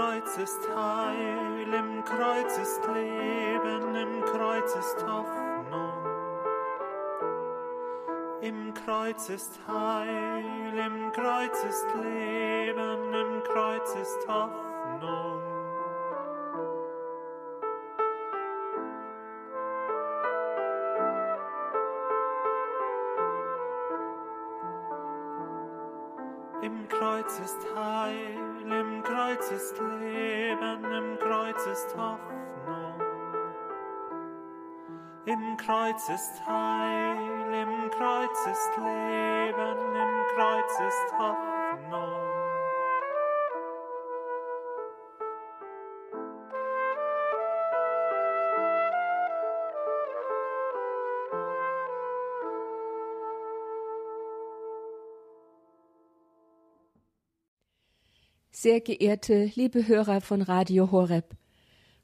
Kreuz ist Heil, im Kreuz ist Leben, im Kreuz ist Hoffnung. Im Kreuz ist Heil, im Kreuz ist Leben, im Kreuz ist Hoffnung. Kreuz ist Heil, im Kreuz ist Leben, im Kreuz ist Hoffnung. Sehr geehrte liebe Hörer von Radio Horeb,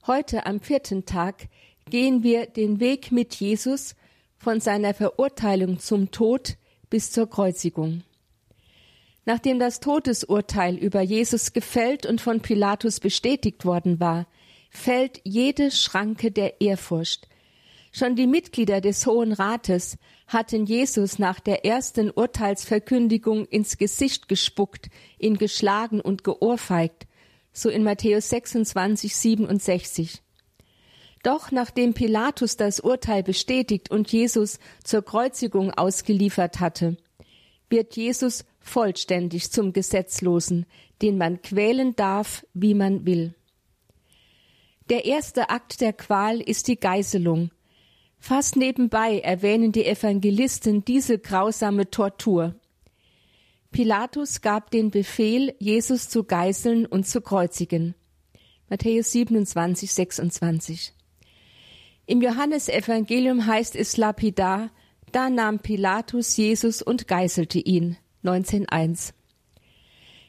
heute am vierten Tag gehen wir den Weg mit Jesus von seiner Verurteilung zum Tod bis zur Kreuzigung. Nachdem das Todesurteil über Jesus gefällt und von Pilatus bestätigt worden war, fällt jede Schranke der Ehrfurcht. Schon die Mitglieder des Hohen Rates hatten Jesus nach der ersten Urteilsverkündigung ins Gesicht gespuckt, ihn geschlagen und geohrfeigt, so in Matthäus 26, 67. Doch nachdem Pilatus das Urteil bestätigt und Jesus zur Kreuzigung ausgeliefert hatte, wird Jesus vollständig zum Gesetzlosen, den man quälen darf, wie man will. Der erste Akt der Qual ist die Geißelung, Fast nebenbei erwähnen die Evangelisten diese grausame Tortur. Pilatus gab den Befehl, Jesus zu geißeln und zu kreuzigen. Matthäus 27, 26. Im Johannesevangelium heißt es lapidar, da nahm Pilatus Jesus und geißelte ihn. 19.1.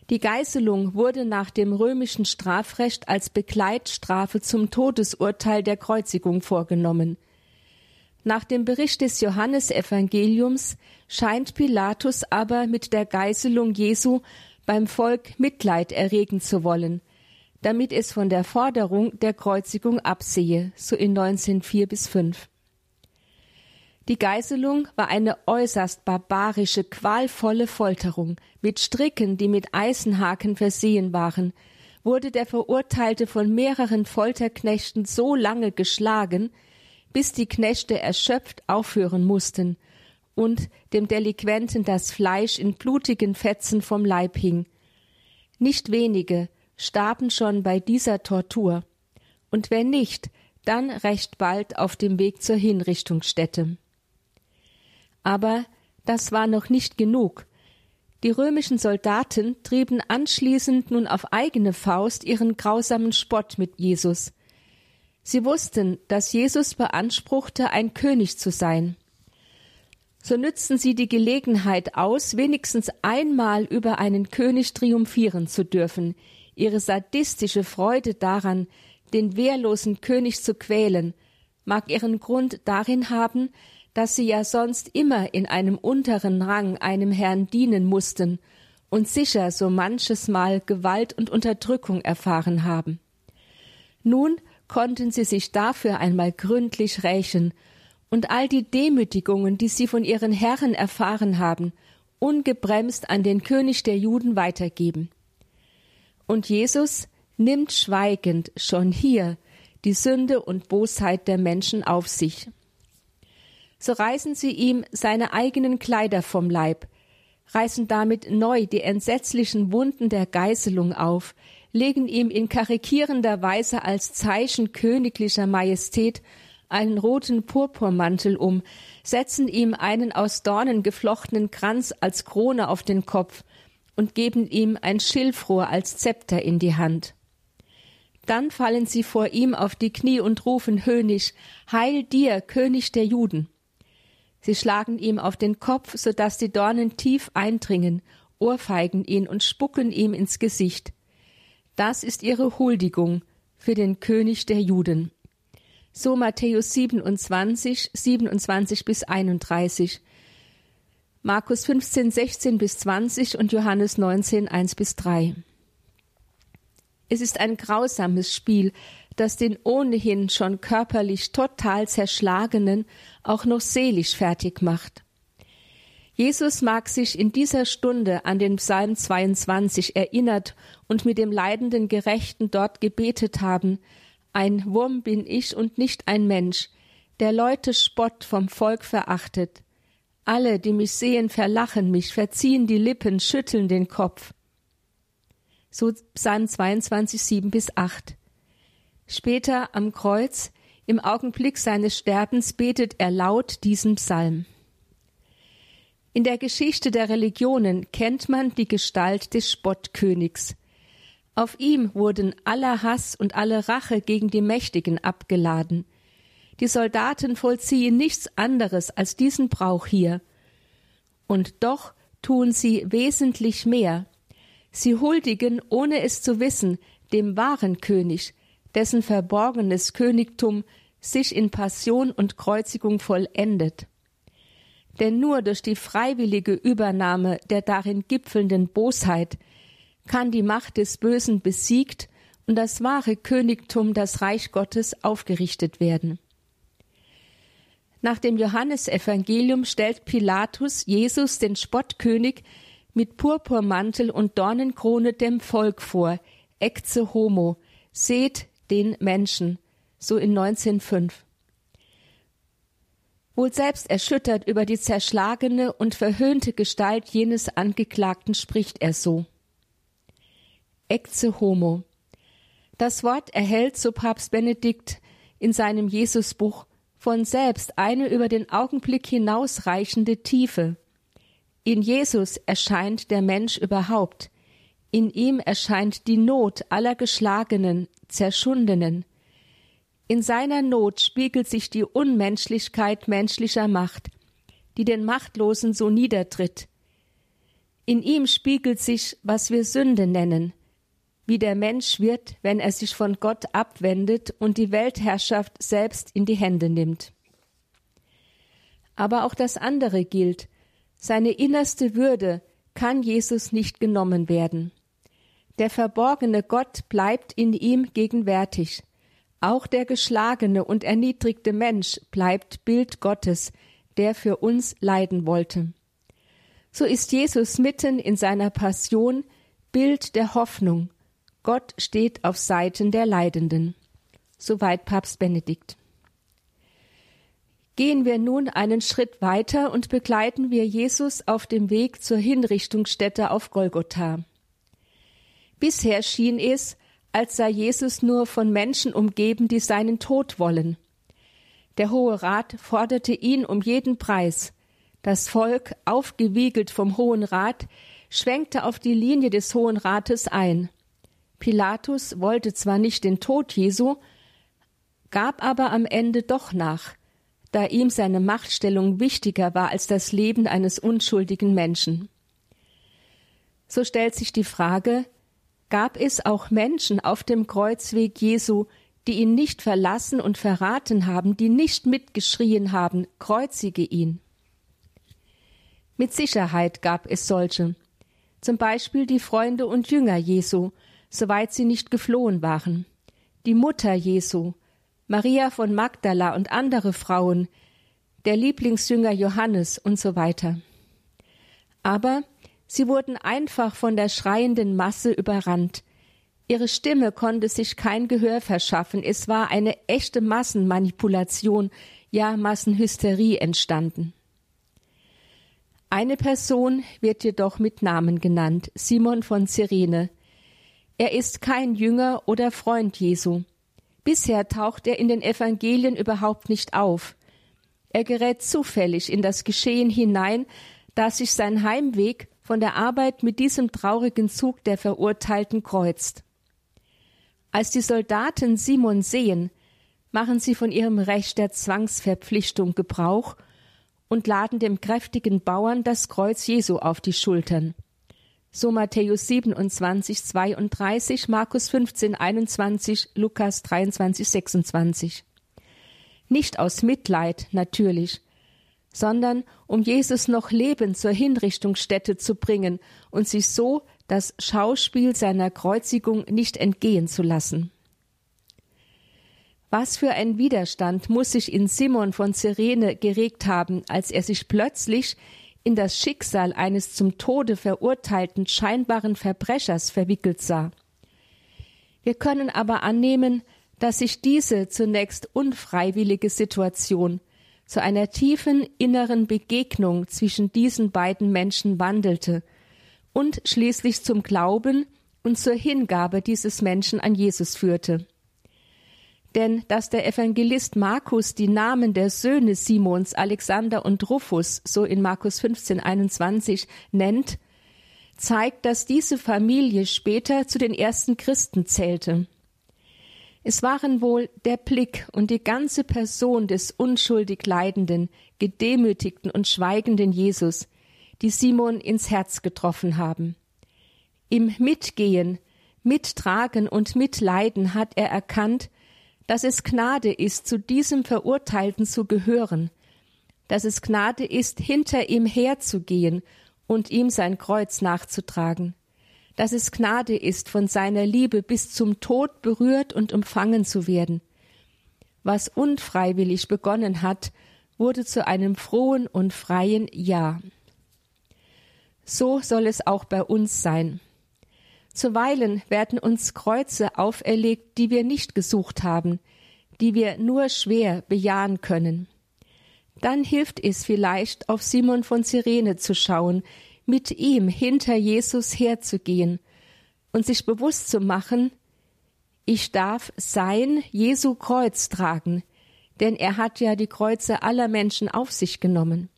Die Geißelung wurde nach dem römischen Strafrecht als Begleitstrafe zum Todesurteil der Kreuzigung vorgenommen. Nach dem Bericht des Johannesevangeliums scheint Pilatus aber mit der Geißelung Jesu beim Volk Mitleid erregen zu wollen, damit es von der Forderung der Kreuzigung absehe, so in 1904 bis 5. Die Geißelung war eine äußerst barbarische, qualvolle Folterung. Mit Stricken, die mit Eisenhaken versehen waren, wurde der Verurteilte von mehreren Folterknechten so lange geschlagen, bis die Knechte erschöpft aufhören mussten und dem Delinquenten das Fleisch in blutigen Fetzen vom Leib hing. Nicht wenige starben schon bei dieser Tortur, und wenn nicht, dann recht bald auf dem Weg zur Hinrichtungsstätte. Aber das war noch nicht genug. Die römischen Soldaten trieben anschließend nun auf eigene Faust ihren grausamen Spott mit Jesus. Sie wussten, dass Jesus beanspruchte, ein König zu sein. So nützten sie die Gelegenheit aus, wenigstens einmal über einen König triumphieren zu dürfen, ihre sadistische Freude daran, den wehrlosen König zu quälen, mag ihren Grund darin haben, dass sie ja sonst immer in einem unteren Rang einem Herrn dienen mussten und sicher so manches Mal Gewalt und Unterdrückung erfahren haben. Nun konnten sie sich dafür einmal gründlich rächen und all die Demütigungen, die sie von ihren Herren erfahren haben, ungebremst an den König der Juden weitergeben. Und Jesus nimmt schweigend schon hier die Sünde und Bosheit der Menschen auf sich. So reißen sie ihm seine eigenen Kleider vom Leib, reißen damit neu die entsetzlichen Wunden der Geißelung auf, legen ihm in karikierender Weise als Zeichen königlicher Majestät einen roten Purpurmantel um, setzen ihm einen aus Dornen geflochtenen Kranz als Krone auf den Kopf und geben ihm ein Schilfrohr als Zepter in die Hand. Dann fallen sie vor ihm auf die Knie und rufen höhnisch Heil dir, König der Juden. Sie schlagen ihm auf den Kopf, so dass die Dornen tief eindringen, ohrfeigen ihn und spucken ihm ins Gesicht. Das ist ihre Huldigung für den König der Juden. So Matthäus 27, 27 bis 31, Markus 15, 16 bis 20 und Johannes 19, 1 bis 3. Es ist ein grausames Spiel, das den ohnehin schon körperlich total zerschlagenen auch noch seelisch fertig macht. Jesus mag sich in dieser Stunde an den Psalm 22 erinnert und mit dem leidenden Gerechten dort gebetet haben, ein Wurm bin ich und nicht ein Mensch, der Leute Spott vom Volk verachtet. Alle, die mich sehen, verlachen mich, verziehen die Lippen, schütteln den Kopf. So Psalm 22, 7 bis 8. Später am Kreuz, im Augenblick seines Sterbens, betet er laut diesen Psalm. In der Geschichte der Religionen kennt man die Gestalt des Spottkönigs. Auf ihm wurden aller Hass und alle Rache gegen die Mächtigen abgeladen. Die Soldaten vollziehen nichts anderes als diesen Brauch hier. Und doch tun sie wesentlich mehr. Sie huldigen, ohne es zu wissen, dem wahren König, dessen verborgenes Königtum sich in Passion und Kreuzigung vollendet. Denn nur durch die freiwillige Übernahme der darin gipfelnden Bosheit kann die Macht des Bösen besiegt und das wahre Königtum, das Reich Gottes, aufgerichtet werden. Nach dem Johannesevangelium stellt Pilatus Jesus, den Spottkönig, mit Purpurmantel und Dornenkrone dem Volk vor, ecce homo, seht den Menschen, so in 1905. Wohl selbst erschüttert über die zerschlagene und verhöhnte Gestalt jenes Angeklagten spricht er so. Ecce homo. Das Wort erhält, so Papst Benedikt in seinem Jesusbuch, von selbst eine über den Augenblick hinausreichende Tiefe. In Jesus erscheint der Mensch überhaupt. In ihm erscheint die Not aller Geschlagenen, Zerschundenen. In seiner Not spiegelt sich die Unmenschlichkeit menschlicher Macht, die den Machtlosen so niedertritt. In ihm spiegelt sich, was wir Sünde nennen, wie der Mensch wird, wenn er sich von Gott abwendet und die Weltherrschaft selbst in die Hände nimmt. Aber auch das andere gilt, seine innerste Würde kann Jesus nicht genommen werden. Der verborgene Gott bleibt in ihm gegenwärtig. Auch der geschlagene und erniedrigte Mensch bleibt Bild Gottes, der für uns leiden wollte. So ist Jesus mitten in seiner Passion Bild der Hoffnung, Gott steht auf Seiten der Leidenden. Soweit Papst Benedikt. Gehen wir nun einen Schritt weiter und begleiten wir Jesus auf dem Weg zur Hinrichtungsstätte auf Golgotha. Bisher schien es, als sei Jesus nur von Menschen umgeben, die seinen Tod wollen. Der Hohe Rat forderte ihn um jeden Preis. Das Volk, aufgewiegelt vom Hohen Rat, schwenkte auf die Linie des Hohen Rates ein. Pilatus wollte zwar nicht den Tod Jesu, gab aber am Ende doch nach, da ihm seine Machtstellung wichtiger war als das Leben eines unschuldigen Menschen. So stellt sich die Frage, gab es auch Menschen auf dem Kreuzweg Jesu, die ihn nicht verlassen und verraten haben, die nicht mitgeschrien haben, kreuzige ihn. Mit Sicherheit gab es solche, zum Beispiel die Freunde und Jünger Jesu, soweit sie nicht geflohen waren. Die Mutter Jesu, Maria von Magdala und andere Frauen, der Lieblingsjünger Johannes und so weiter. Aber sie wurden einfach von der schreienden Masse überrannt. Ihre Stimme konnte sich kein Gehör verschaffen. Es war eine echte Massenmanipulation, ja Massenhysterie entstanden. Eine Person wird jedoch mit Namen genannt, Simon von Cyrene, er ist kein Jünger oder Freund Jesu. Bisher taucht er in den Evangelien überhaupt nicht auf. Er gerät zufällig in das Geschehen hinein, da sich sein Heimweg von der Arbeit mit diesem traurigen Zug der Verurteilten kreuzt. Als die Soldaten Simon sehen, machen sie von ihrem Recht der Zwangsverpflichtung Gebrauch und laden dem kräftigen Bauern das Kreuz Jesu auf die Schultern so Matthäus 27, 32, Markus 15, 21, Lukas 23, 26. Nicht aus Mitleid, natürlich, sondern um Jesus noch Leben zur Hinrichtungsstätte zu bringen und sich so das Schauspiel seiner Kreuzigung nicht entgehen zu lassen. Was für ein Widerstand muss sich in Simon von Cyrene geregt haben, als er sich plötzlich in das Schicksal eines zum Tode verurteilten scheinbaren Verbrechers verwickelt sah. Wir können aber annehmen, dass sich diese zunächst unfreiwillige Situation zu einer tiefen inneren Begegnung zwischen diesen beiden Menschen wandelte und schließlich zum Glauben und zur Hingabe dieses Menschen an Jesus führte. Denn dass der Evangelist Markus die Namen der Söhne Simons, Alexander und Rufus, so in Markus 15, 21, nennt, zeigt, dass diese Familie später zu den ersten Christen zählte. Es waren wohl der Blick und die ganze Person des unschuldig leidenden, gedemütigten und schweigenden Jesus, die Simon ins Herz getroffen haben. Im Mitgehen, Mittragen und Mitleiden hat er erkannt, dass es Gnade ist, zu diesem Verurteilten zu gehören, dass es Gnade ist, hinter ihm herzugehen und ihm sein Kreuz nachzutragen, dass es Gnade ist, von seiner Liebe bis zum Tod berührt und umfangen zu werden. Was unfreiwillig begonnen hat, wurde zu einem frohen und freien Ja. So soll es auch bei uns sein. Zuweilen werden uns Kreuze auferlegt, die wir nicht gesucht haben, die wir nur schwer bejahen können. Dann hilft es vielleicht, auf Simon von Cyrene zu schauen, mit ihm hinter Jesus herzugehen und sich bewusst zu machen, ich darf sein Jesu Kreuz tragen, denn er hat ja die Kreuze aller Menschen auf sich genommen.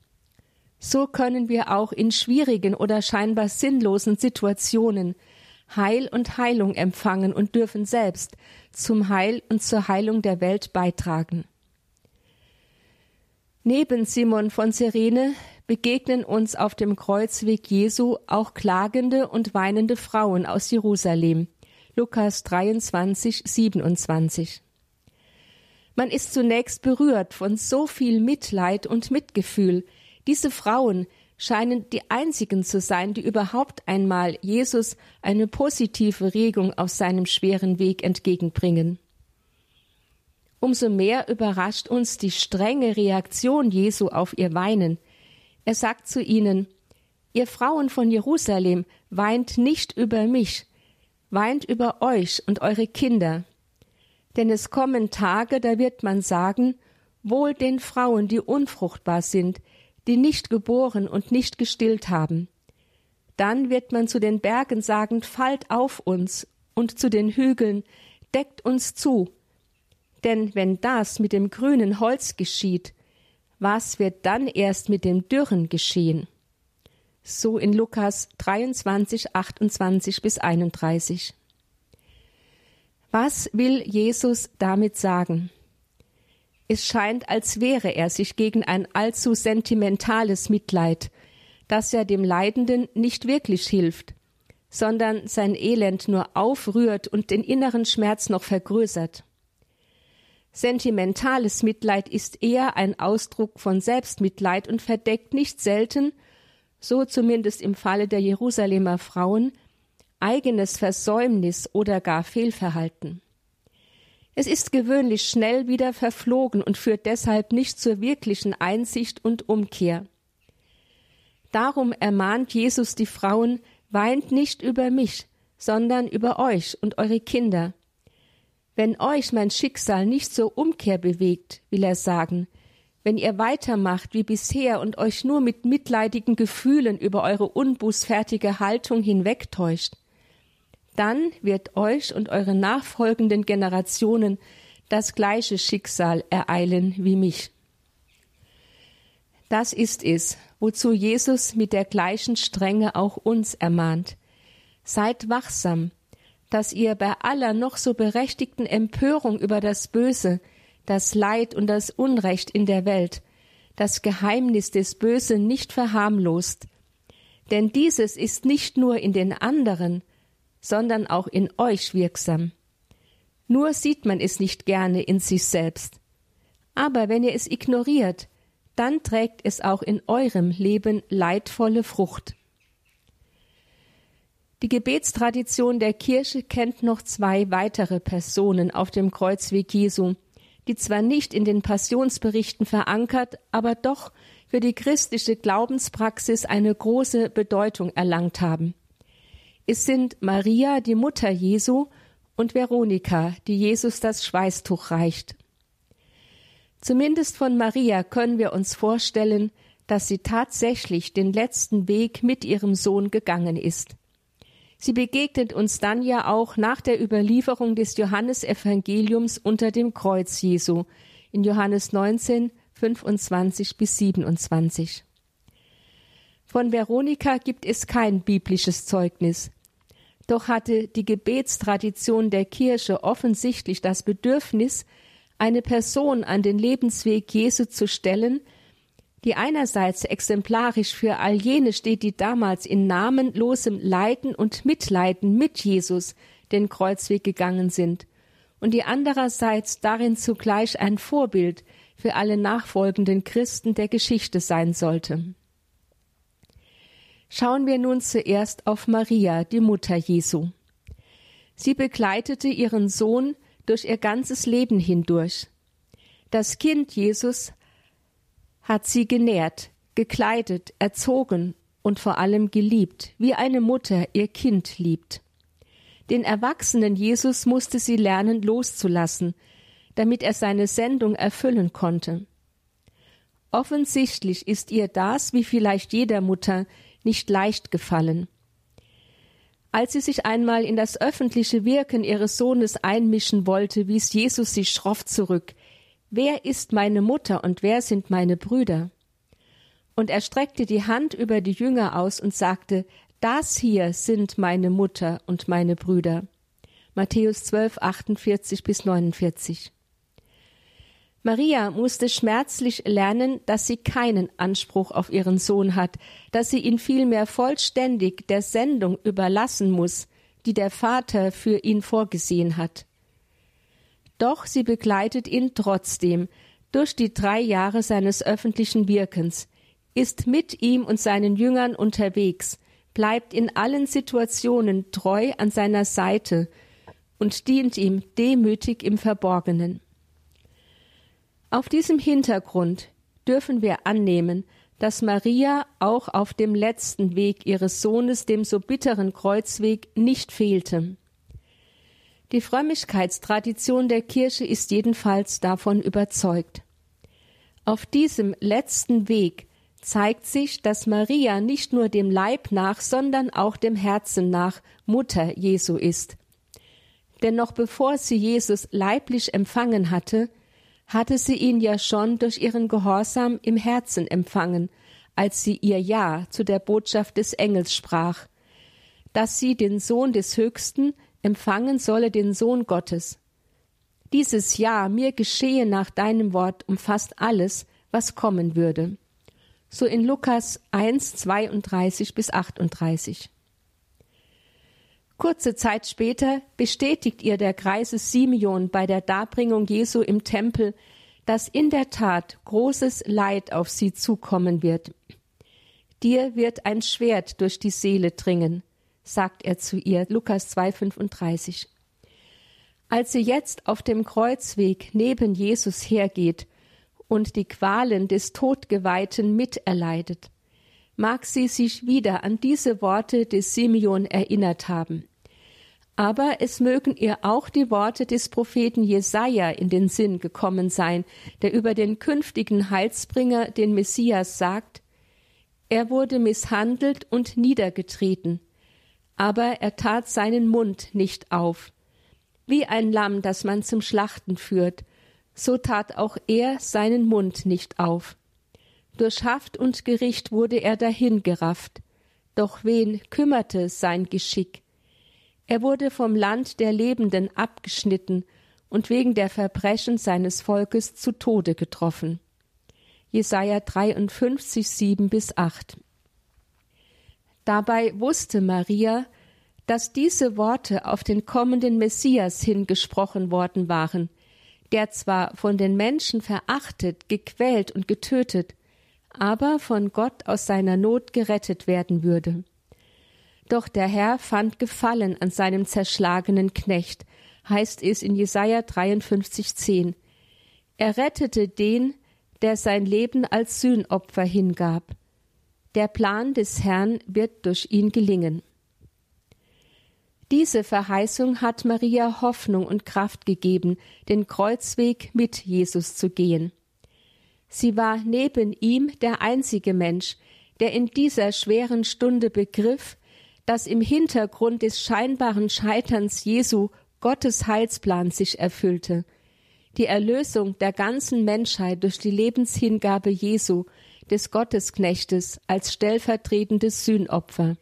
So können wir auch in schwierigen oder scheinbar sinnlosen Situationen Heil und Heilung empfangen und dürfen selbst zum Heil und zur Heilung der Welt beitragen. Neben Simon von Cyrene begegnen uns auf dem Kreuzweg Jesu auch klagende und weinende Frauen aus Jerusalem. Lukas 23, 27. Man ist zunächst berührt von so viel Mitleid und Mitgefühl. Diese Frauen scheinen die einzigen zu sein, die überhaupt einmal Jesus eine positive Regung auf seinem schweren Weg entgegenbringen. Umso mehr überrascht uns die strenge Reaktion Jesu auf ihr Weinen. Er sagt zu ihnen, Ihr Frauen von Jerusalem weint nicht über mich, weint über euch und eure Kinder. Denn es kommen Tage, da wird man sagen, wohl den Frauen, die unfruchtbar sind, die nicht geboren und nicht gestillt haben. Dann wird man zu den Bergen sagen, fallt auf uns, und zu den Hügeln, deckt uns zu. Denn wenn das mit dem grünen Holz geschieht, was wird dann erst mit dem Dürren geschehen? So in Lukas 23, 28 bis 31. Was will Jesus damit sagen? Es scheint, als wehre er sich gegen ein allzu sentimentales Mitleid, das ja dem Leidenden nicht wirklich hilft, sondern sein Elend nur aufrührt und den inneren Schmerz noch vergrößert. Sentimentales Mitleid ist eher ein Ausdruck von Selbstmitleid und verdeckt nicht selten, so zumindest im Falle der Jerusalemer Frauen, eigenes Versäumnis oder gar Fehlverhalten. Es ist gewöhnlich schnell wieder verflogen und führt deshalb nicht zur wirklichen Einsicht und Umkehr. Darum ermahnt Jesus die Frauen, weint nicht über mich, sondern über euch und eure Kinder. Wenn euch mein Schicksal nicht zur Umkehr bewegt, will er sagen, wenn ihr weitermacht wie bisher und euch nur mit mitleidigen Gefühlen über eure unbußfertige Haltung hinwegtäuscht, dann wird euch und eure nachfolgenden Generationen das gleiche Schicksal ereilen wie mich. Das ist es, wozu Jesus mit der gleichen Strenge auch uns ermahnt. Seid wachsam, dass ihr bei aller noch so berechtigten Empörung über das Böse, das Leid und das Unrecht in der Welt, das Geheimnis des Bösen nicht verharmlost. Denn dieses ist nicht nur in den anderen, sondern auch in euch wirksam. Nur sieht man es nicht gerne in sich selbst. Aber wenn ihr es ignoriert, dann trägt es auch in eurem Leben leidvolle Frucht. Die Gebetstradition der Kirche kennt noch zwei weitere Personen auf dem Kreuzweg Jesu, die zwar nicht in den Passionsberichten verankert, aber doch für die christliche Glaubenspraxis eine große Bedeutung erlangt haben. Es sind Maria, die Mutter Jesu, und Veronika, die Jesus das Schweißtuch reicht. Zumindest von Maria können wir uns vorstellen, dass sie tatsächlich den letzten Weg mit ihrem Sohn gegangen ist. Sie begegnet uns dann ja auch nach der Überlieferung des Johannesevangeliums unter dem Kreuz Jesu in Johannes 19, 25 bis 27. Von Veronika gibt es kein biblisches Zeugnis. Doch hatte die Gebetstradition der Kirche offensichtlich das Bedürfnis, eine Person an den Lebensweg Jesu zu stellen, die einerseits exemplarisch für all jene steht, die damals in namenlosem Leiden und Mitleiden mit Jesus den Kreuzweg gegangen sind, und die andererseits darin zugleich ein Vorbild für alle nachfolgenden Christen der Geschichte sein sollte. Schauen wir nun zuerst auf Maria, die Mutter Jesu. Sie begleitete ihren Sohn durch ihr ganzes Leben hindurch. Das Kind Jesus hat sie genährt, gekleidet, erzogen und vor allem geliebt, wie eine Mutter ihr Kind liebt. Den erwachsenen Jesus musste sie lernen loszulassen, damit er seine Sendung erfüllen konnte. Offensichtlich ist ihr das, wie vielleicht jeder Mutter, nicht leicht gefallen. Als sie sich einmal in das öffentliche Wirken ihres Sohnes einmischen wollte, wies Jesus sie schroff zurück, Wer ist meine Mutter und wer sind meine Brüder? Und er streckte die Hand über die Jünger aus und sagte, Das hier sind meine Mutter und meine Brüder. Matthäus 12, 48 bis 49. Maria musste schmerzlich lernen, dass sie keinen Anspruch auf ihren Sohn hat, dass sie ihn vielmehr vollständig der Sendung überlassen muss, die der Vater für ihn vorgesehen hat. Doch sie begleitet ihn trotzdem durch die drei Jahre seines öffentlichen Wirkens, ist mit ihm und seinen Jüngern unterwegs, bleibt in allen Situationen treu an seiner Seite und dient ihm demütig im Verborgenen. Auf diesem Hintergrund dürfen wir annehmen, dass Maria auch auf dem letzten Weg ihres Sohnes, dem so bitteren Kreuzweg, nicht fehlte. Die Frömmigkeitstradition der Kirche ist jedenfalls davon überzeugt. Auf diesem letzten Weg zeigt sich, dass Maria nicht nur dem Leib nach, sondern auch dem Herzen nach Mutter Jesu ist. Denn noch bevor sie Jesus leiblich empfangen hatte, hatte sie ihn ja schon durch ihren Gehorsam im Herzen empfangen, als sie ihr Ja zu der Botschaft des Engels sprach, dass sie den Sohn des Höchsten empfangen solle den Sohn Gottes. Dieses Ja, mir geschehe nach deinem Wort, umfasst alles, was kommen würde. So in Lukas 1, 32 bis 38. Kurze Zeit später bestätigt ihr der Kreise Simeon bei der Darbringung Jesu im Tempel, dass in der Tat großes Leid auf sie zukommen wird. Dir wird ein Schwert durch die Seele dringen sagt er zu ihr, Lukas 2,35. Als sie jetzt auf dem Kreuzweg neben Jesus hergeht und die Qualen des Todgeweihten miterleidet, mag sie sich wieder an diese Worte des Simeon erinnert haben. Aber es mögen ihr auch die Worte des Propheten Jesaja in den Sinn gekommen sein, der über den künftigen Heilsbringer, den Messias, sagt: Er wurde misshandelt und niedergetreten, aber er tat seinen Mund nicht auf. Wie ein Lamm, das man zum Schlachten führt, so tat auch er seinen Mund nicht auf. Durch Haft und Gericht wurde er dahingerafft, doch wen kümmerte sein Geschick? Er wurde vom Land der Lebenden abgeschnitten und wegen der Verbrechen seines Volkes zu Tode getroffen. Jesaja 53, 7 bis 8. Dabei wusste Maria, dass diese Worte auf den kommenden Messias hingesprochen worden waren, der zwar von den Menschen verachtet, gequält und getötet, aber von Gott aus seiner Not gerettet werden würde. Doch der Herr fand Gefallen an seinem zerschlagenen Knecht, heißt es in Jesaja 53,10. Er rettete den, der sein Leben als Sühnopfer hingab. Der Plan des Herrn wird durch ihn gelingen. Diese Verheißung hat Maria Hoffnung und Kraft gegeben, den Kreuzweg mit Jesus zu gehen. Sie war neben ihm der einzige Mensch, der in dieser schweren Stunde begriff, dass im Hintergrund des scheinbaren Scheiterns Jesu Gottes Heilsplan sich erfüllte. Die Erlösung der ganzen Menschheit durch die Lebenshingabe Jesu, des Gottesknechtes, als stellvertretendes Sühnopfer.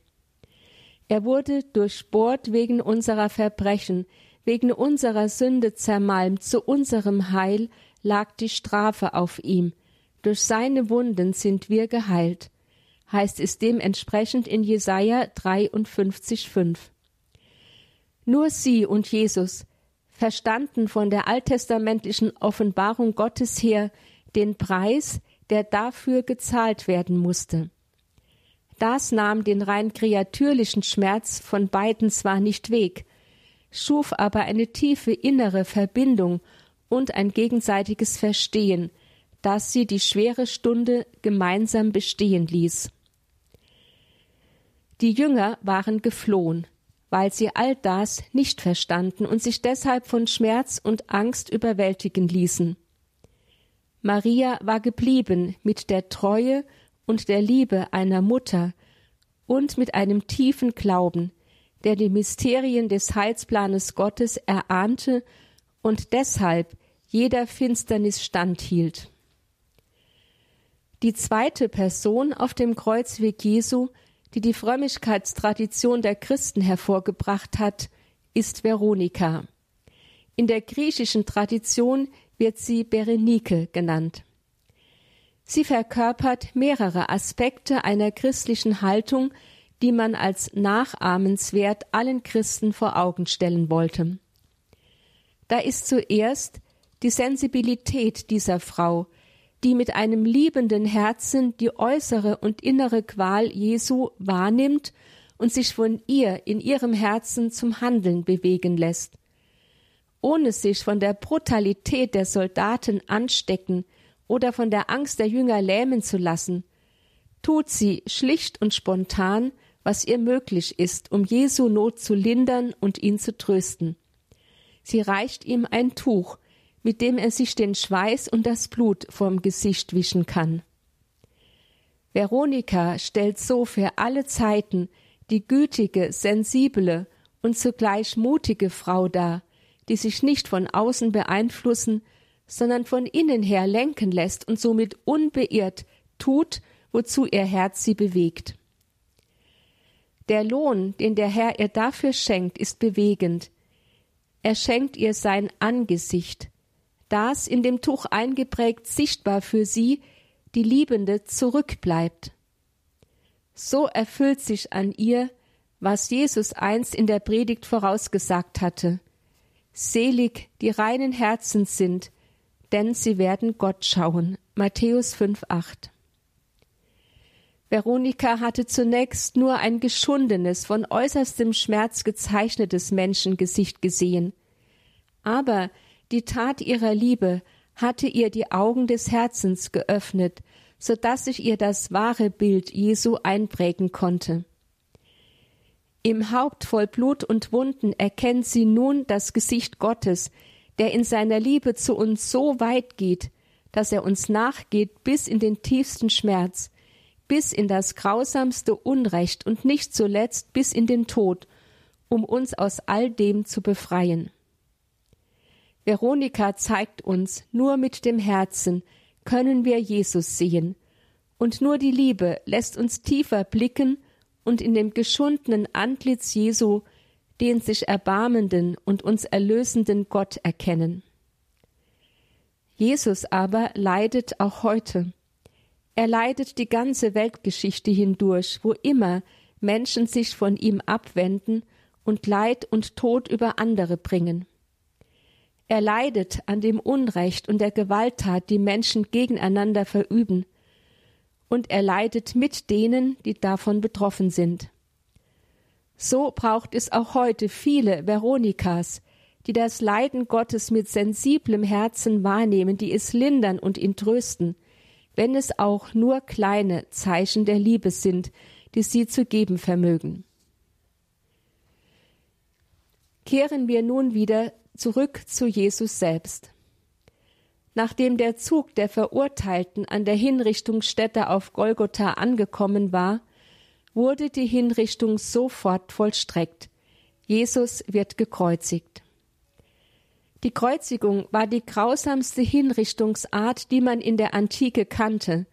Er wurde durchbohrt wegen unserer Verbrechen, wegen unserer Sünde zermalmt, zu unserem Heil lag die Strafe auf ihm. Durch seine Wunden sind wir geheilt heißt es dementsprechend in Jesaja 53,5. Nur sie und Jesus verstanden von der alttestamentlichen Offenbarung Gottes her den Preis, der dafür gezahlt werden musste. Das nahm den rein kreatürlichen Schmerz von beiden zwar nicht weg, schuf aber eine tiefe innere Verbindung und ein gegenseitiges Verstehen, das sie die schwere Stunde gemeinsam bestehen ließ. Die Jünger waren geflohen, weil sie all das nicht verstanden und sich deshalb von Schmerz und Angst überwältigen ließen. Maria war geblieben mit der Treue und der Liebe einer Mutter und mit einem tiefen Glauben, der die Mysterien des Heilsplanes Gottes erahnte und deshalb jeder Finsternis standhielt. Die zweite Person auf dem Kreuzweg Jesu die die Frömmigkeitstradition der Christen hervorgebracht hat, ist Veronika. In der griechischen Tradition wird sie Berenike genannt. Sie verkörpert mehrere Aspekte einer christlichen Haltung, die man als nachahmenswert allen Christen vor Augen stellen wollte. Da ist zuerst die Sensibilität dieser Frau, die mit einem liebenden Herzen die äußere und innere Qual Jesu wahrnimmt und sich von ihr in ihrem Herzen zum Handeln bewegen lässt. Ohne sich von der Brutalität der Soldaten anstecken oder von der Angst der Jünger lähmen zu lassen, tut sie schlicht und spontan, was ihr möglich ist, um Jesu Not zu lindern und ihn zu trösten. Sie reicht ihm ein Tuch, mit dem er sich den Schweiß und das Blut vom Gesicht wischen kann. Veronika stellt so für alle Zeiten die gütige, sensible und zugleich mutige Frau dar, die sich nicht von außen beeinflussen, sondern von innen her lenken lässt und somit unbeirrt tut, wozu ihr Herz sie bewegt. Der Lohn, den der Herr ihr dafür schenkt, ist bewegend. Er schenkt ihr sein Angesicht, das in dem Tuch eingeprägt sichtbar für sie, die Liebende, zurückbleibt. So erfüllt sich an ihr, was Jesus einst in der Predigt vorausgesagt hatte. Selig, die reinen Herzens sind, denn sie werden Gott schauen. Matthäus 5,8. Veronika hatte zunächst nur ein geschundenes, von äußerstem Schmerz gezeichnetes Menschengesicht gesehen. Aber die Tat ihrer Liebe hatte ihr die Augen des Herzens geöffnet, so dass sich ihr das wahre Bild Jesu einprägen konnte. Im Haupt voll Blut und Wunden erkennt sie nun das Gesicht Gottes, der in seiner Liebe zu uns so weit geht, dass er uns nachgeht bis in den tiefsten Schmerz, bis in das grausamste Unrecht und nicht zuletzt bis in den Tod, um uns aus all dem zu befreien. Veronika zeigt uns, nur mit dem Herzen können wir Jesus sehen, und nur die Liebe lässt uns tiefer blicken und in dem geschundenen Antlitz Jesu den sich erbarmenden und uns erlösenden Gott erkennen. Jesus aber leidet auch heute. Er leidet die ganze Weltgeschichte hindurch, wo immer Menschen sich von ihm abwenden und Leid und Tod über andere bringen. Er leidet an dem Unrecht und der Gewalttat, die Menschen gegeneinander verüben, und er leidet mit denen, die davon betroffen sind. So braucht es auch heute viele Veronikas, die das Leiden Gottes mit sensiblem Herzen wahrnehmen, die es lindern und ihn trösten, wenn es auch nur kleine Zeichen der Liebe sind, die sie zu geben vermögen. Kehren wir nun wieder zurück zu Jesus selbst. Nachdem der Zug der Verurteilten an der Hinrichtungsstätte auf Golgotha angekommen war, wurde die Hinrichtung sofort vollstreckt. Jesus wird gekreuzigt. Die Kreuzigung war die grausamste Hinrichtungsart, die man in der Antike kannte.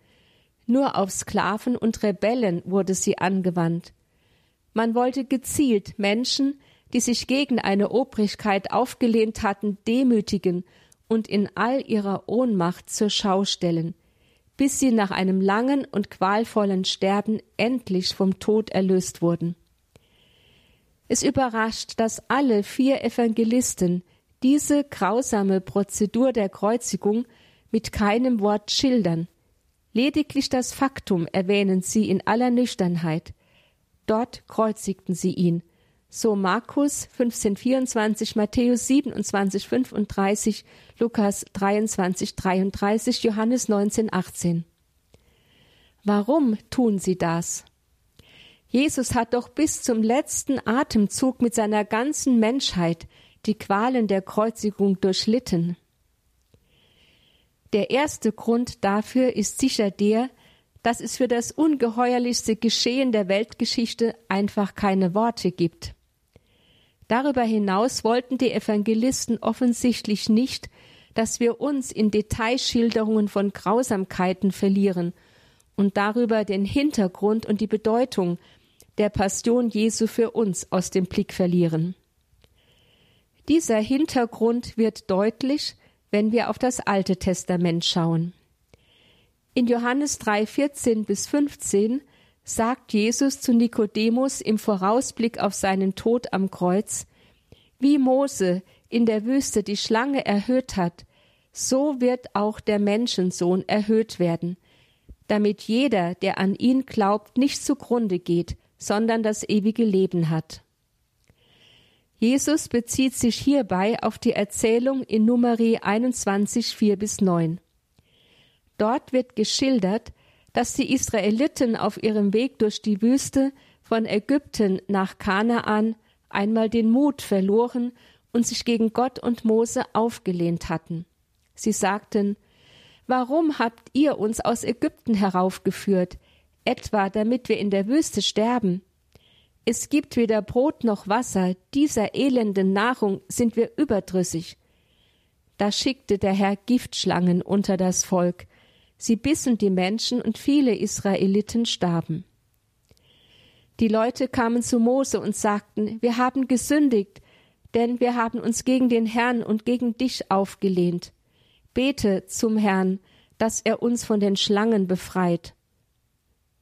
Nur auf Sklaven und Rebellen wurde sie angewandt. Man wollte gezielt Menschen, die sich gegen eine Obrigkeit aufgelehnt hatten, demütigen und in all ihrer Ohnmacht zur Schau stellen, bis sie nach einem langen und qualvollen Sterben endlich vom Tod erlöst wurden. Es überrascht, dass alle vier Evangelisten diese grausame Prozedur der Kreuzigung mit keinem Wort schildern. Lediglich das Faktum erwähnen sie in aller Nüchternheit. Dort kreuzigten sie ihn. So Markus 15,24, Matthäus 27, 35, Lukas 23, 33, Johannes 19, 18. Warum tun sie das? Jesus hat doch bis zum letzten Atemzug mit seiner ganzen Menschheit die Qualen der Kreuzigung durchlitten. Der erste Grund dafür ist sicher der, dass es für das ungeheuerlichste Geschehen der Weltgeschichte einfach keine Worte gibt. Darüber hinaus wollten die Evangelisten offensichtlich nicht, dass wir uns in Detailschilderungen von Grausamkeiten verlieren und darüber den Hintergrund und die Bedeutung der Passion Jesu für uns aus dem Blick verlieren. Dieser Hintergrund wird deutlich, wenn wir auf das Alte Testament schauen. In Johannes 3, 14 bis 15 sagt Jesus zu Nikodemus im Vorausblick auf seinen Tod am Kreuz, wie Mose in der Wüste die Schlange erhöht hat, so wird auch der Menschensohn erhöht werden, damit jeder, der an ihn glaubt, nicht zugrunde geht, sondern das ewige Leben hat. Jesus bezieht sich hierbei auf die Erzählung in Numeri 21, 4 bis 9. Dort wird geschildert, dass die Israeliten auf ihrem Weg durch die Wüste von Ägypten nach Kanaan einmal den Mut verloren und sich gegen Gott und Mose aufgelehnt hatten. Sie sagten, Warum habt ihr uns aus Ägypten heraufgeführt, etwa damit wir in der Wüste sterben? Es gibt weder Brot noch Wasser, dieser elenden Nahrung sind wir überdrüssig. Da schickte der Herr Giftschlangen unter das Volk, sie bissen die Menschen und viele Israeliten starben. Die Leute kamen zu Mose und sagten, wir haben gesündigt, denn wir haben uns gegen den Herrn und gegen dich aufgelehnt. Bete zum Herrn, dass er uns von den Schlangen befreit.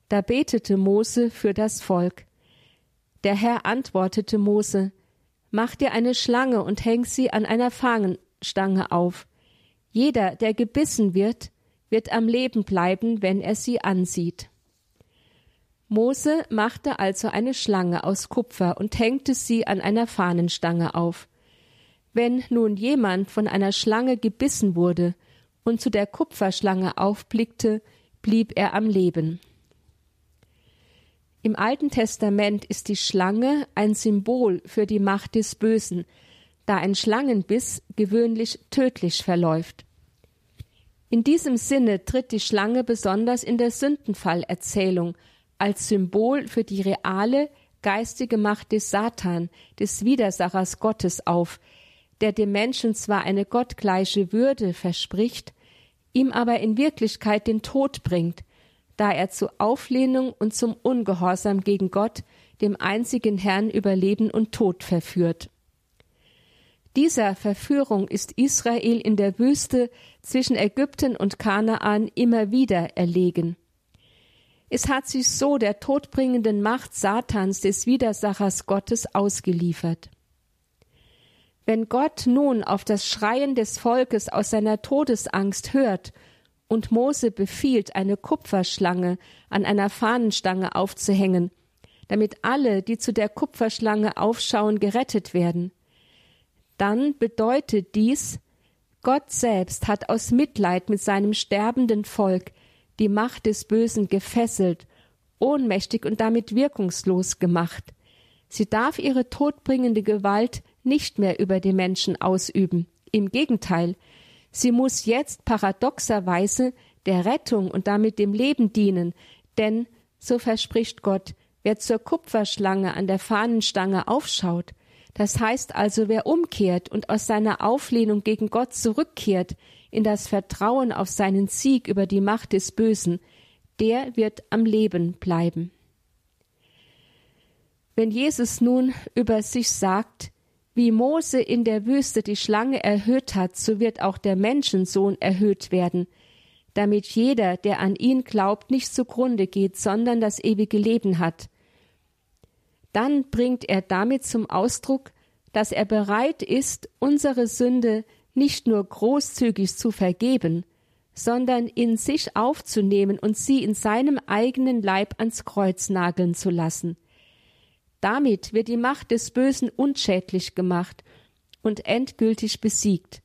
Da betete Mose für das Volk. Der Herr antwortete Mose, Mach dir eine Schlange und häng sie an einer Fangenstange auf. Jeder, der gebissen wird, wird am Leben bleiben, wenn er sie ansieht. Mose machte also eine Schlange aus Kupfer und hängte sie an einer Fahnenstange auf. Wenn nun jemand von einer Schlange gebissen wurde und zu der Kupferschlange aufblickte, blieb er am Leben. Im Alten Testament ist die Schlange ein Symbol für die Macht des Bösen, da ein Schlangenbiss gewöhnlich tödlich verläuft. In diesem Sinne tritt die Schlange besonders in der Sündenfallerzählung als Symbol für die reale geistige Macht des Satan, des Widersachers Gottes auf, der dem Menschen zwar eine gottgleiche Würde verspricht, ihm aber in Wirklichkeit den Tod bringt, da er zu Auflehnung und zum Ungehorsam gegen Gott, dem einzigen Herrn über Leben und Tod verführt. Dieser Verführung ist Israel in der Wüste zwischen Ägypten und Kanaan immer wieder erlegen. Es hat sich so der todbringenden Macht Satans des Widersachers Gottes ausgeliefert. Wenn Gott nun auf das Schreien des Volkes aus seiner Todesangst hört und Mose befiehlt, eine Kupferschlange an einer Fahnenstange aufzuhängen, damit alle, die zu der Kupferschlange aufschauen, gerettet werden. Dann bedeutet dies, Gott selbst hat aus Mitleid mit seinem sterbenden Volk die Macht des Bösen gefesselt, ohnmächtig und damit wirkungslos gemacht. Sie darf ihre todbringende Gewalt nicht mehr über die Menschen ausüben. Im Gegenteil, sie muss jetzt paradoxerweise der Rettung und damit dem Leben dienen, denn, so verspricht Gott, wer zur Kupferschlange an der Fahnenstange aufschaut, das heißt also, wer umkehrt und aus seiner Auflehnung gegen Gott zurückkehrt in das Vertrauen auf seinen Sieg über die Macht des Bösen, der wird am Leben bleiben. Wenn Jesus nun über sich sagt, wie Mose in der Wüste die Schlange erhöht hat, so wird auch der Menschensohn erhöht werden, damit jeder, der an ihn glaubt, nicht zugrunde geht, sondern das ewige Leben hat. Dann bringt er damit zum Ausdruck, dass er bereit ist, unsere Sünde nicht nur großzügig zu vergeben, sondern in sich aufzunehmen und sie in seinem eigenen Leib ans Kreuz nageln zu lassen. Damit wird die Macht des Bösen unschädlich gemacht und endgültig besiegt.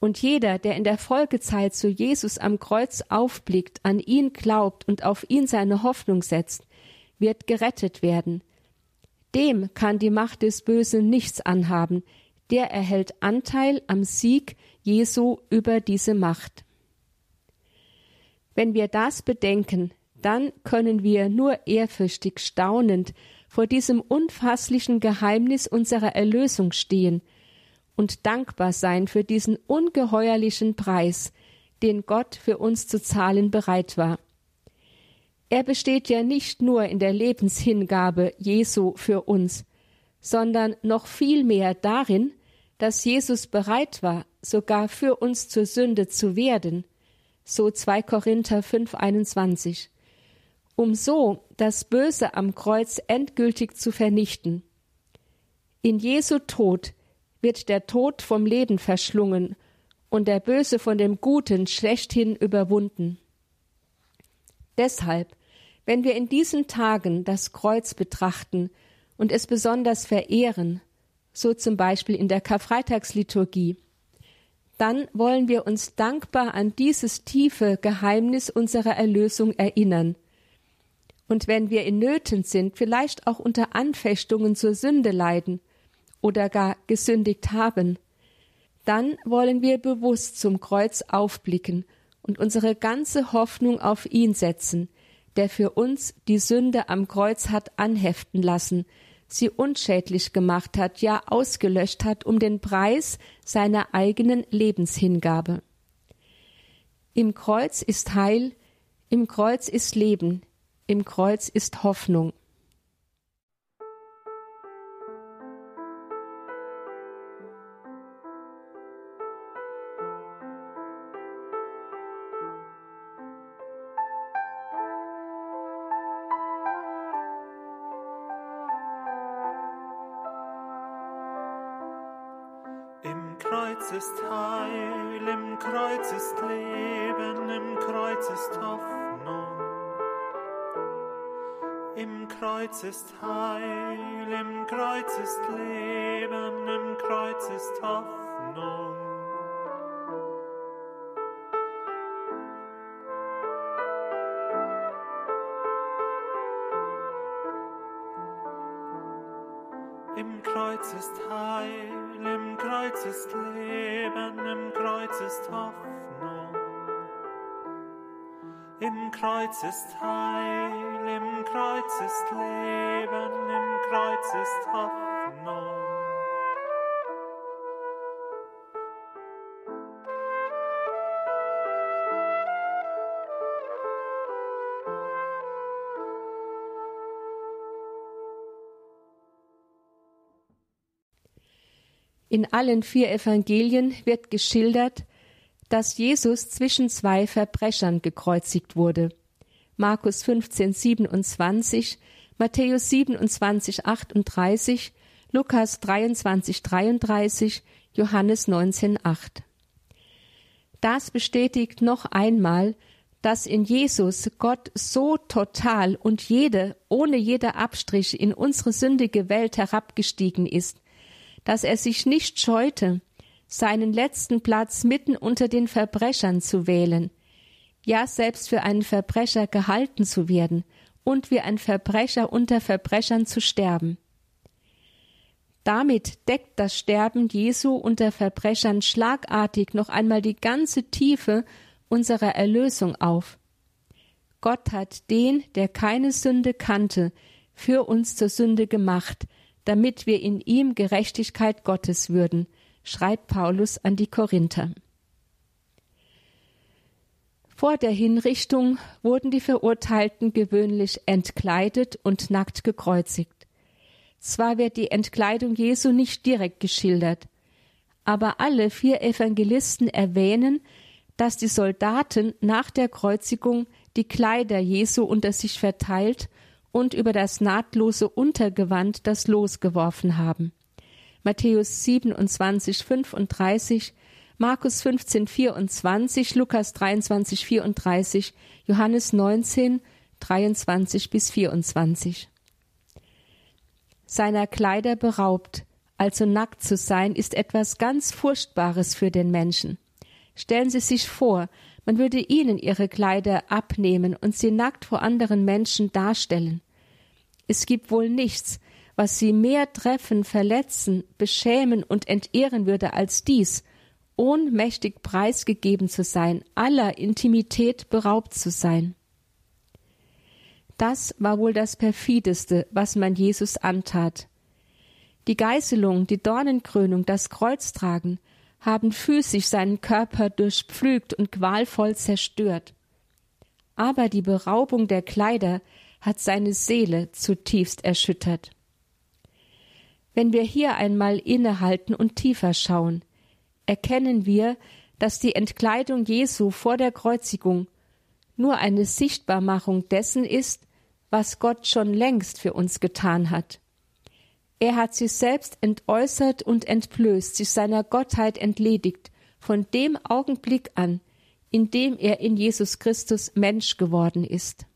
Und jeder, der in der Folgezeit zu Jesus am Kreuz aufblickt, an ihn glaubt und auf ihn seine Hoffnung setzt, wird gerettet werden. Dem kann die Macht des Bösen nichts anhaben, der erhält Anteil am Sieg Jesu über diese Macht. Wenn wir das bedenken, dann können wir nur ehrfürchtig staunend vor diesem unfasslichen Geheimnis unserer Erlösung stehen – und dankbar sein für diesen ungeheuerlichen Preis, den Gott für uns zu zahlen bereit war. Er besteht ja nicht nur in der Lebenshingabe Jesu für uns, sondern noch viel mehr darin, dass Jesus bereit war, sogar für uns zur Sünde zu werden, so 2 Korinther 5,21, um so das Böse am Kreuz endgültig zu vernichten. In Jesu Tod wird der Tod vom Leben verschlungen und der Böse von dem Guten schlechthin überwunden. Deshalb, wenn wir in diesen Tagen das Kreuz betrachten und es besonders verehren, so zum Beispiel in der Karfreitagsliturgie, dann wollen wir uns dankbar an dieses tiefe Geheimnis unserer Erlösung erinnern. Und wenn wir in Nöten sind, vielleicht auch unter Anfechtungen zur Sünde leiden, oder gar gesündigt haben, dann wollen wir bewusst zum Kreuz aufblicken und unsere ganze Hoffnung auf ihn setzen, der für uns die Sünde am Kreuz hat anheften lassen, sie unschädlich gemacht hat, ja ausgelöscht hat um den Preis seiner eigenen Lebenshingabe. Im Kreuz ist Heil, im Kreuz ist Leben, im Kreuz ist Hoffnung. Kreuz ist Heil, im Kreuz ist Leben, im Kreuz ist Hoffnung. Im Kreuz ist Heil, im Kreuz ist Leben, im Kreuz ist Hoffnung. Kreuz ist Heil, im Kreuz ist Leben, im Kreuz ist Hoffnung. In allen vier Evangelien wird geschildert, dass Jesus zwischen zwei Verbrechern gekreuzigt wurde. Markus 15, 27, Matthäus 27, 38, Lukas 23, 33, Johannes 19, 8. Das bestätigt noch einmal, dass in Jesus Gott so total und jede, ohne jeder Abstrich in unsere sündige Welt herabgestiegen ist, dass er sich nicht scheute, seinen letzten Platz mitten unter den Verbrechern zu wählen, ja selbst für einen Verbrecher gehalten zu werden und wie ein Verbrecher unter Verbrechern zu sterben. Damit deckt das Sterben Jesu unter Verbrechern schlagartig noch einmal die ganze Tiefe unserer Erlösung auf. Gott hat den, der keine Sünde kannte, für uns zur Sünde gemacht, damit wir in ihm Gerechtigkeit Gottes würden, schreibt Paulus an die Korinther. Vor der Hinrichtung wurden die Verurteilten gewöhnlich entkleidet und nackt gekreuzigt. Zwar wird die Entkleidung Jesu nicht direkt geschildert, aber alle vier Evangelisten erwähnen, dass die Soldaten nach der Kreuzigung die Kleider Jesu unter sich verteilt und über das nahtlose Untergewand das Los geworfen haben. Matthäus 27, 35, Markus 15, 24, Lukas 23, 34, Johannes 19, 23 bis 24. Seiner Kleider beraubt, also nackt zu sein, ist etwas ganz Furchtbares für den Menschen. Stellen Sie sich vor, man würde ihnen ihre Kleider abnehmen und sie nackt vor anderen Menschen darstellen. Es gibt wohl nichts, was sie mehr treffen, verletzen, beschämen und entehren würde als dies, ohnmächtig preisgegeben zu sein, aller Intimität beraubt zu sein. Das war wohl das perfideste, was man Jesus antat. Die Geißelung, die Dornenkrönung, das Kreuztragen haben physisch seinen Körper durchpflügt und qualvoll zerstört. Aber die Beraubung der Kleider hat seine Seele zutiefst erschüttert. Wenn wir hier einmal innehalten und tiefer schauen, erkennen wir, dass die Entkleidung Jesu vor der Kreuzigung nur eine Sichtbarmachung dessen ist, was Gott schon längst für uns getan hat. Er hat sich selbst entäußert und entblößt, sich seiner Gottheit entledigt, von dem Augenblick an, in dem er in Jesus Christus Mensch geworden ist.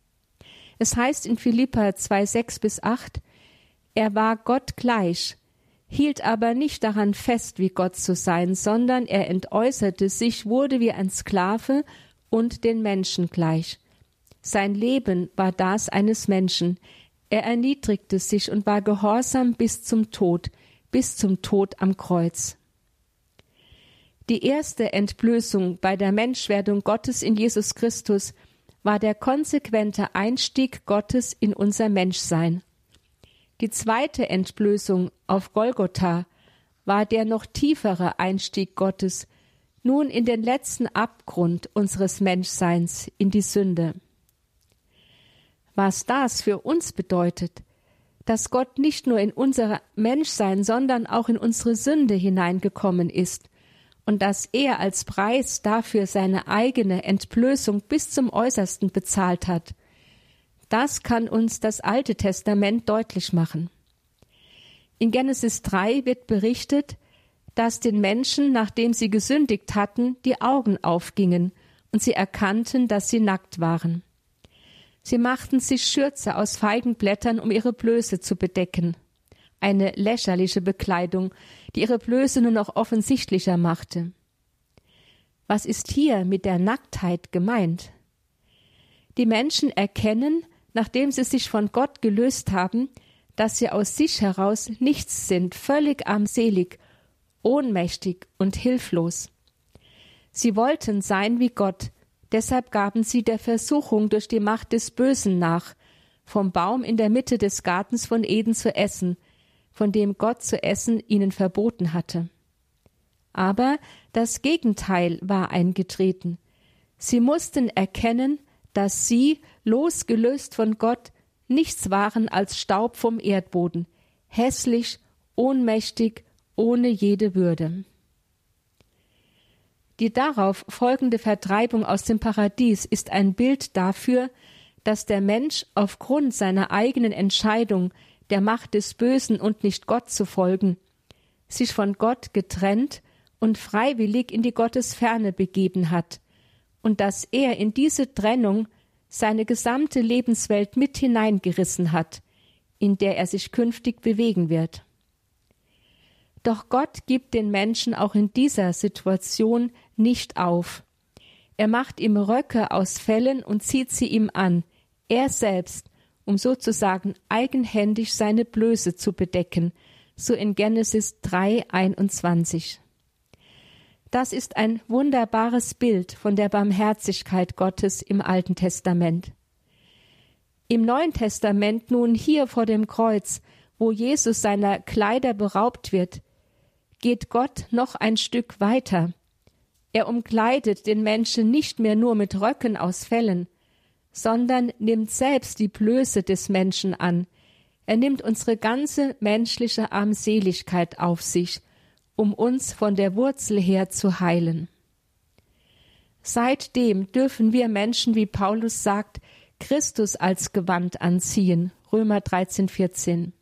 Es heißt in Philippa 2, 6 bis 8, er war Gott gleich, hielt aber nicht daran fest, wie Gott zu sein, sondern er entäußerte sich, wurde wie ein Sklave und den Menschen gleich. Sein Leben war das eines Menschen, er erniedrigte sich und war gehorsam bis zum Tod, bis zum Tod am Kreuz. Die erste Entblößung bei der Menschwerdung Gottes in Jesus Christus war der konsequente Einstieg Gottes in unser Menschsein. Die zweite Entblößung auf Golgotha war der noch tiefere Einstieg Gottes nun in den letzten Abgrund unseres Menschseins in die Sünde was das für uns bedeutet, dass Gott nicht nur in unser Menschsein, sondern auch in unsere Sünde hineingekommen ist und dass er als Preis dafür seine eigene Entblößung bis zum äußersten bezahlt hat. Das kann uns das Alte Testament deutlich machen. In Genesis 3 wird berichtet, dass den Menschen, nachdem sie gesündigt hatten, die Augen aufgingen und sie erkannten, dass sie nackt waren. Sie machten sich Schürze aus Feigenblättern, um ihre Blöße zu bedecken. Eine lächerliche Bekleidung, die ihre Blöße nur noch offensichtlicher machte. Was ist hier mit der Nacktheit gemeint? Die Menschen erkennen, nachdem sie sich von Gott gelöst haben, dass sie aus sich heraus nichts sind, völlig armselig, ohnmächtig und hilflos. Sie wollten sein wie Gott, Deshalb gaben sie der Versuchung durch die Macht des Bösen nach, vom Baum in der Mitte des Gartens von Eden zu essen, von dem Gott zu essen ihnen verboten hatte. Aber das Gegenteil war eingetreten. Sie mussten erkennen, dass sie, losgelöst von Gott, nichts waren als Staub vom Erdboden, hässlich, ohnmächtig, ohne jede Würde. Die darauf folgende Vertreibung aus dem Paradies ist ein Bild dafür, dass der Mensch aufgrund seiner eigenen Entscheidung, der Macht des Bösen und nicht Gott zu folgen, sich von Gott getrennt und freiwillig in die Gottesferne begeben hat und dass er in diese Trennung seine gesamte Lebenswelt mit hineingerissen hat, in der er sich künftig bewegen wird. Doch Gott gibt den Menschen auch in dieser Situation nicht auf. Er macht ihm Röcke aus Fellen und zieht sie ihm an, er selbst, um sozusagen eigenhändig seine Blöße zu bedecken, so in Genesis 3, 21. Das ist ein wunderbares Bild von der Barmherzigkeit Gottes im Alten Testament. Im Neuen Testament nun hier vor dem Kreuz, wo Jesus seiner Kleider beraubt wird, geht Gott noch ein Stück weiter. Er umkleidet den Menschen nicht mehr nur mit Röcken aus Fellen, sondern nimmt selbst die Blöße des Menschen an. Er nimmt unsere ganze menschliche Armseligkeit auf sich um uns von der Wurzel her zu heilen. Seitdem dürfen wir Menschen, wie Paulus sagt, Christus als Gewand anziehen. Römer 13, 14.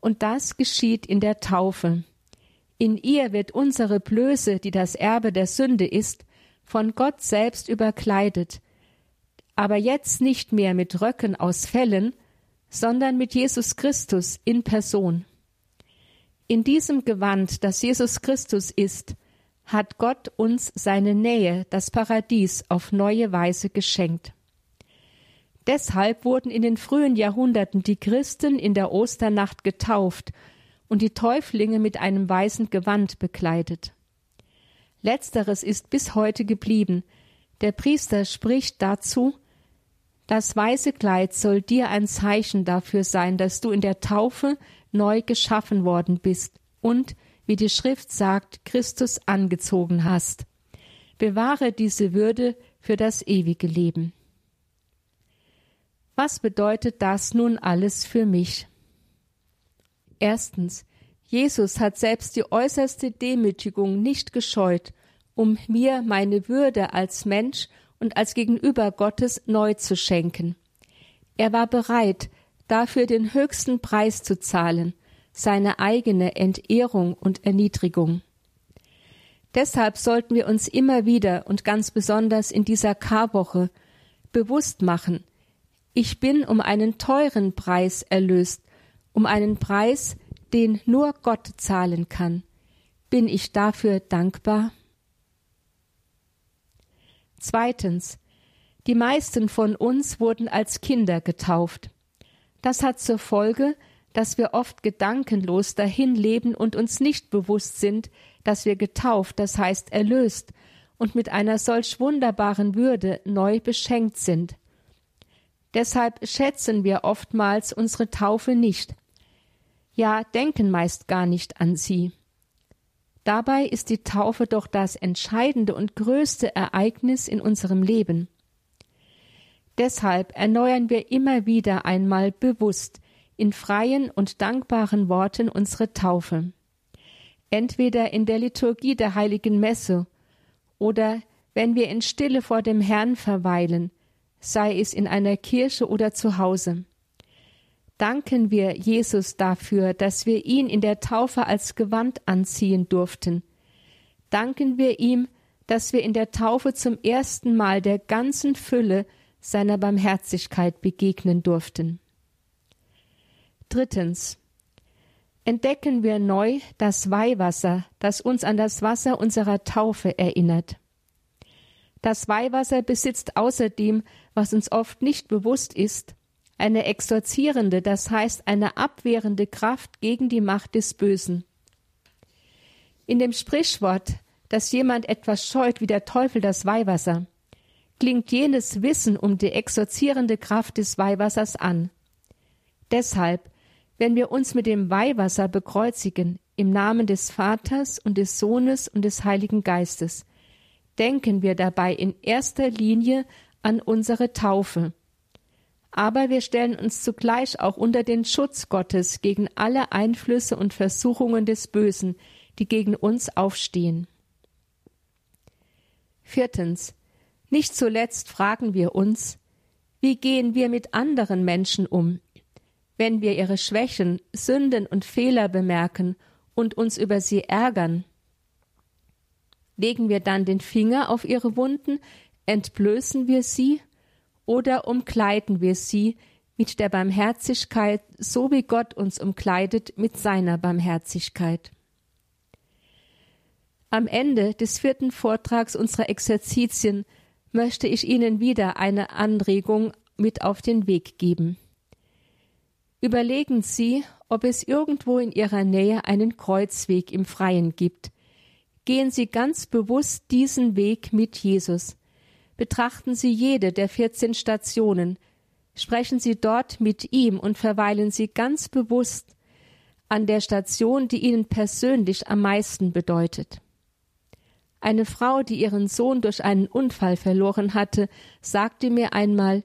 Und das geschieht in der Taufe. In ihr wird unsere Blöße, die das Erbe der Sünde ist, von Gott selbst überkleidet, aber jetzt nicht mehr mit Röcken aus Fellen, sondern mit Jesus Christus in Person. In diesem Gewand, das Jesus Christus ist, hat Gott uns seine Nähe, das Paradies, auf neue Weise geschenkt. Deshalb wurden in den frühen Jahrhunderten die Christen in der Osternacht getauft und die Täuflinge mit einem weißen Gewand bekleidet. Letzteres ist bis heute geblieben. Der Priester spricht dazu, das weiße Kleid soll dir ein Zeichen dafür sein, dass du in der Taufe neu geschaffen worden bist und, wie die Schrift sagt, Christus angezogen hast. Bewahre diese Würde für das ewige Leben. Was bedeutet das nun alles für mich? Erstens, Jesus hat selbst die äußerste Demütigung nicht gescheut, um mir meine Würde als Mensch und als Gegenüber Gottes neu zu schenken. Er war bereit, dafür den höchsten Preis zu zahlen, seine eigene Entehrung und Erniedrigung. Deshalb sollten wir uns immer wieder und ganz besonders in dieser Karwoche bewusst machen, ich bin um einen teuren Preis erlöst, um einen Preis, den nur Gott zahlen kann. Bin ich dafür dankbar? Zweitens. Die meisten von uns wurden als Kinder getauft. Das hat zur Folge, dass wir oft gedankenlos dahin leben und uns nicht bewusst sind, dass wir getauft, das heißt erlöst, und mit einer solch wunderbaren Würde neu beschenkt sind. Deshalb schätzen wir oftmals unsere Taufe nicht, ja denken meist gar nicht an sie. Dabei ist die Taufe doch das entscheidende und größte Ereignis in unserem Leben. Deshalb erneuern wir immer wieder einmal bewusst in freien und dankbaren Worten unsere Taufe. Entweder in der Liturgie der heiligen Messe oder wenn wir in Stille vor dem Herrn verweilen, sei es in einer Kirche oder zu Hause. Danken wir Jesus dafür, dass wir ihn in der Taufe als Gewand anziehen durften. Danken wir ihm, dass wir in der Taufe zum ersten Mal der ganzen Fülle seiner Barmherzigkeit begegnen durften. Drittens. Entdecken wir neu das Weihwasser, das uns an das Wasser unserer Taufe erinnert. Das Weihwasser besitzt außerdem, was uns oft nicht bewusst ist, eine exorzierende, das heißt eine abwehrende Kraft gegen die Macht des Bösen. In dem Sprichwort, dass jemand etwas scheut wie der Teufel das Weihwasser, klingt jenes Wissen um die exorzierende Kraft des Weihwassers an. Deshalb, wenn wir uns mit dem Weihwasser bekreuzigen, im Namen des Vaters und des Sohnes und des Heiligen Geistes, denken wir dabei in erster Linie an unsere Taufe. Aber wir stellen uns zugleich auch unter den Schutz Gottes gegen alle Einflüsse und Versuchungen des Bösen, die gegen uns aufstehen. Viertens. Nicht zuletzt fragen wir uns, wie gehen wir mit anderen Menschen um, wenn wir ihre Schwächen, Sünden und Fehler bemerken und uns über sie ärgern? Legen wir dann den Finger auf ihre Wunden, entblößen wir sie oder umkleiden wir sie mit der Barmherzigkeit, so wie Gott uns umkleidet mit seiner Barmherzigkeit. Am Ende des vierten Vortrags unserer Exerzitien möchte ich Ihnen wieder eine Anregung mit auf den Weg geben. Überlegen Sie, ob es irgendwo in Ihrer Nähe einen Kreuzweg im Freien gibt. Gehen Sie ganz bewusst diesen Weg mit Jesus. Betrachten Sie jede der 14 Stationen. Sprechen Sie dort mit ihm und verweilen Sie ganz bewusst an der Station, die Ihnen persönlich am meisten bedeutet. Eine Frau, die ihren Sohn durch einen Unfall verloren hatte, sagte mir einmal,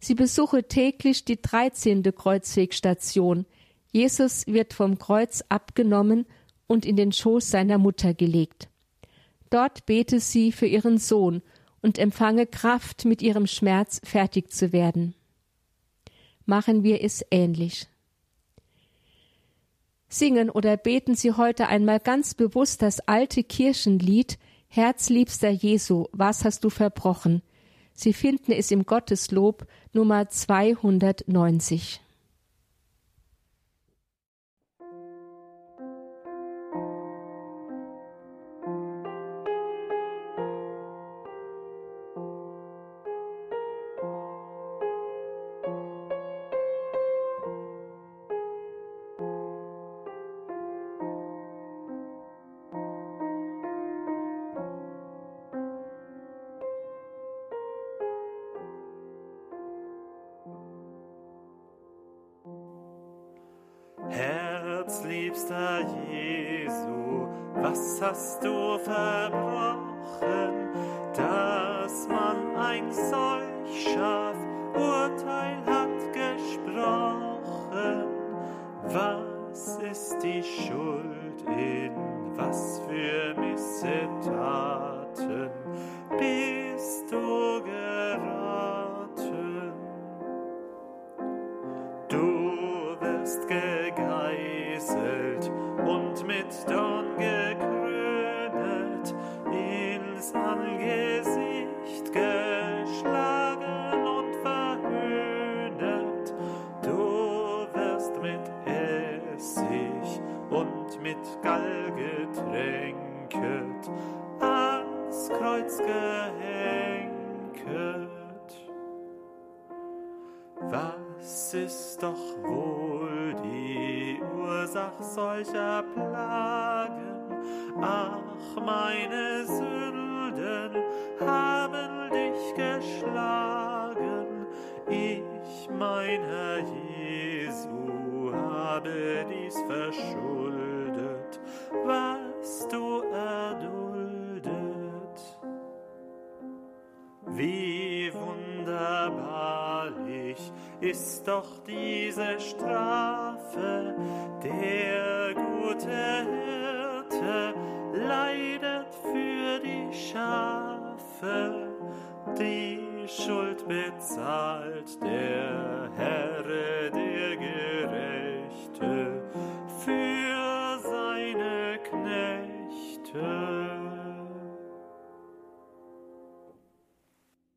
sie besuche täglich die dreizehnte Kreuzwegstation. Jesus wird vom Kreuz abgenommen und in den Schoß seiner Mutter gelegt. Dort bete sie für ihren Sohn und empfange Kraft, mit ihrem Schmerz fertig zu werden. Machen wir es ähnlich. Singen oder beten Sie heute einmal ganz bewusst das alte Kirchenlied Herzliebster Jesu, was hast du verbrochen? Sie finden es im Gotteslob Nummer 290.